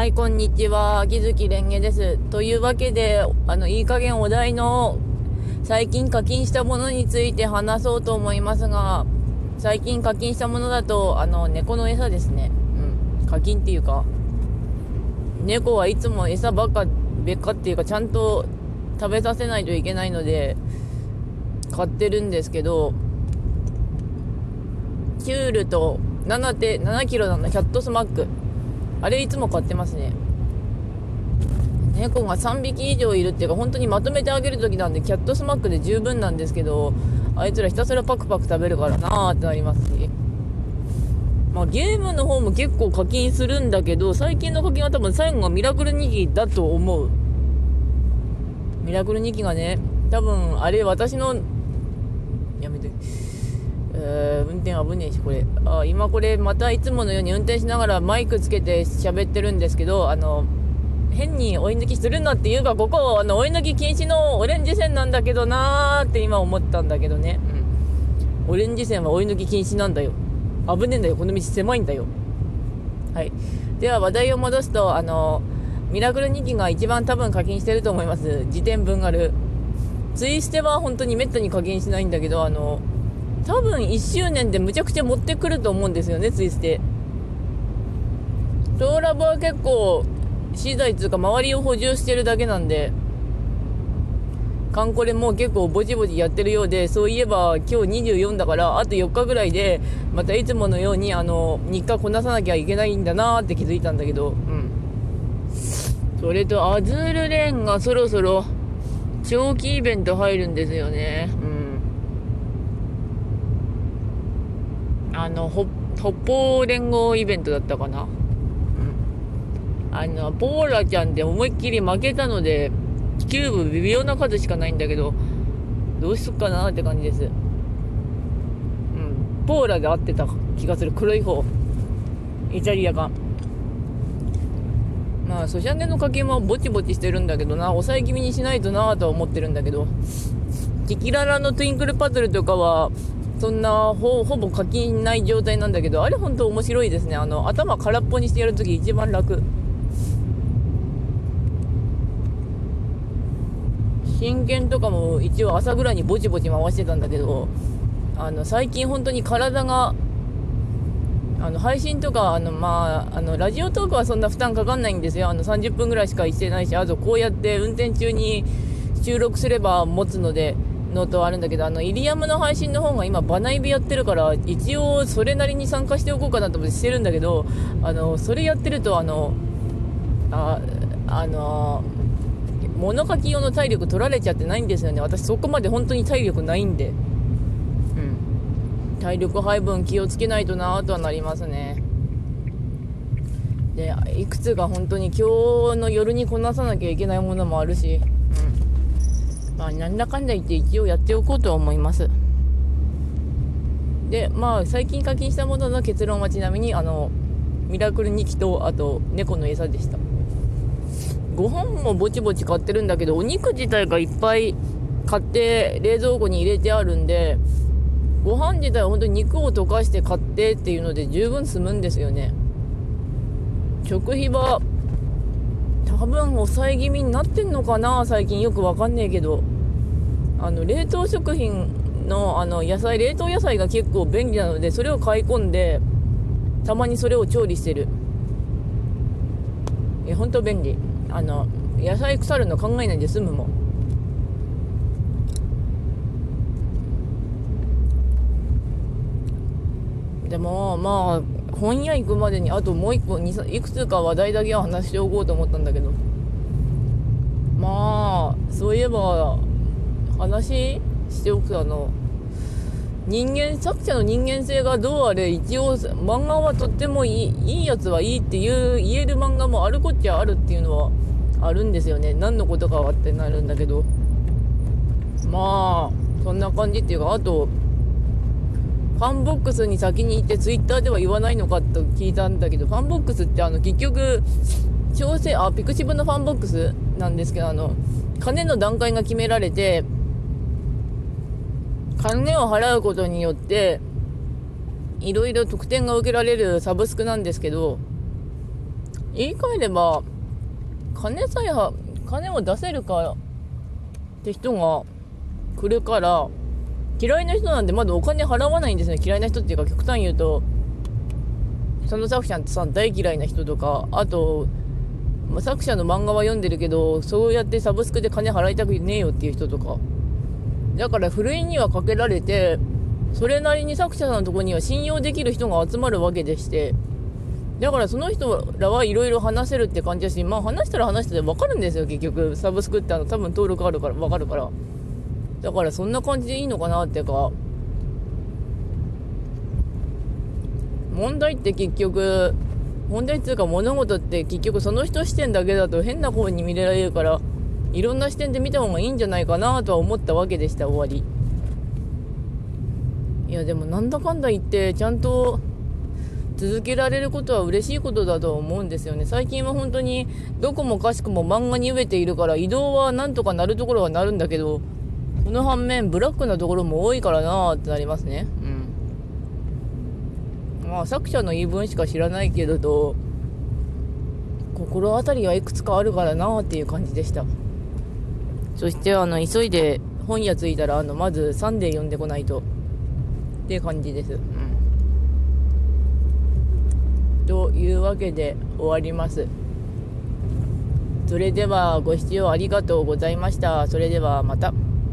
はい、こんにちは。秋月蓮華です。というわけで、あの、いい加減お題の最近課金したものについて話そうと思いますが、最近課金したものだと、あの、猫の餌ですね。うん。課金っていうか、猫はいつも餌ばっか、別かっていうか、ちゃんと食べさせないといけないので、買ってるんですけど、キュールと7 7キロなんだ、キャットスマック。あれいつも買ってますね。猫が3匹以上いるっていうか、本当にまとめてあげる時なんで、キャットスマックで十分なんですけど、あいつらひたすらパクパク食べるからなーってなりますし。まあ、ゲームの方も結構課金するんだけど、最近の課金は多分最後がミラクル2機だと思う。ミラクル2機がね、多分、あれ私の、やめて。えー、運転危ねえし、これ。あ、今これ、またいつものように運転しながらマイクつけて喋ってるんですけど、あの、変に追い抜きするなっていうか、ここ、あの、追い抜き禁止のオレンジ線なんだけどなーって今思ったんだけどね。うん。オレンジ線は追い抜き禁止なんだよ。危ねえんだよ。この道狭いんだよ。はい。では話題を戻すと、あの、ミラクル2機が一番多分課金してると思います。時点分がる。ツイステは本当にめったに課金しないんだけど、あの、多分1周年でむちゃくちゃ持ってくると思うんですよね、ツイステ。トーラブは結構、資材つうか周りを補充してるだけなんで、カンコレも結構ぼちぼちやってるようで、そういえば今日24だから、あと4日ぐらいで、またいつものように、あの、日課こなさなきゃいけないんだなーって気づいたんだけど、うん。それと、アズールレーンがそろそろ、長期イベント入るんですよね。あの、北方連合イベントだったかな？うん。あの、ポーラちゃんで思いっきり負けたので、キューブ微妙な数しかないんだけど、どうしよっかなって感じです。うん。ポーラで合ってた気がする。黒い方。イタリアが。まあ、ソシャゲの課金もぼちぼちしてるんだけどな、抑え気味にしないとなとは思ってるんだけど、キキララのトゥインクルパズルとかは、そんなほぼ課金ない状態なんだけど、あれ本当面白いですね。あの、頭空っぽにしてやるとき一番楽。真剣とかも一応朝ぐらいにぼちぼち回してたんだけど、あの、最近本当に体が、あの、配信とか、あの、まあ、あの、ラジオトークはそんな負担かかんないんですよ。あの、30分ぐらいしかしてないし、あとこうやって運転中に収録すれば持つので、のとあるんだけど、あの、イリアムの配信の方が今、バナイビやってるから、一応、それなりに参加しておこうかなと思ってしてるんだけど、あの、それやってると、あの、あ、あの、物書き用の体力取られちゃってないんですよね。私、そこまで本当に体力ないんで。うん。体力配分気をつけないとなぁとはなりますね。で、いくつか本当に今日の夜にこなさなきゃいけないものもあるし、まあ、なんだかんだ言って一応やっておこうと思います。で、まあ、最近課金したものの結論はちなみに、あの、ミラクル2機と、あと、猫の餌でした。ご飯もぼちぼち買ってるんだけど、お肉自体がいっぱい買って冷蔵庫に入れてあるんで、ご飯自体は本当に肉を溶かして買ってっていうので十分済むんですよね。食費は多分抑え気味になってんのかな最近よくわかんねえけど。あの、冷凍食品の、あの、野菜、冷凍野菜が結構便利なので、それを買い込んで、たまにそれを調理してる。え、ほんと便利。あの、野菜腐るの考えないで済むもん。でも、まあ、本屋行くまでにあともう一個、いくつか話題だけは話しておこうと思ったんだけど。まあ、そういえば、話しておくあの、人間、作者の人間性がどうあれ、一応、漫画はとってもいい、いいやつはいいっていう、言える漫画もあるこっちゃあるっていうのはあるんですよね。何のことかはってなるんだけど。まあ、そんな感じっていうか、あと、ファンボックスに先に行ってツイッターでは言わないのかと聞いたんだけど、ファンボックスってあの結局、調整、あ、ピクシブのファンボックスなんですけど、あの、金の段階が決められて、金を払うことによって、いろいろ特典が受けられるサブスクなんですけど、言い換えれば金さえは金を出せるかって人が来るから嫌いな人なんでまだお金払わないんですね。嫌いな人っていうか極端言うとその作者さん大嫌いな人とかあと、まあ、作者の漫画は読んでるけどそうやってサブスクで金払いたくねえよっていう人とか。だからふるいにはかけられてそれなりに作者さんのとこには信用できる人が集まるわけでして。だからその人らはいろいろ話せるって感じだしまあ話したら話してて分かるんですよ結局。サブスクってあの多分登録あるから分かるから。だからそんな感じでいいのかなっていうか問題って結局問題っていうか物事って結局その人視点だけだと変な方に見られるからいろんな視点で見た方がいいんじゃないかなとは思ったわけでした終わり。いやでもなんだかんだ言ってちゃんと続けられることは嬉しいことだと思うんですよね。最近は本当にどこもかしくも漫画に飢えているから移動はなんとかなるところはなるんだけどその反面ブラックなところも多いからなーってなりますね。うん。まあ作者の言い分しか知らないけれど心当たりはいくつかあるからなーっていう感じでした。そしてあの急いで本屋着いたらあのまずサンデー読んでこないと。っていう感じです。うん。というわけで終わります。それではご視聴ありがとうございました。それではまた。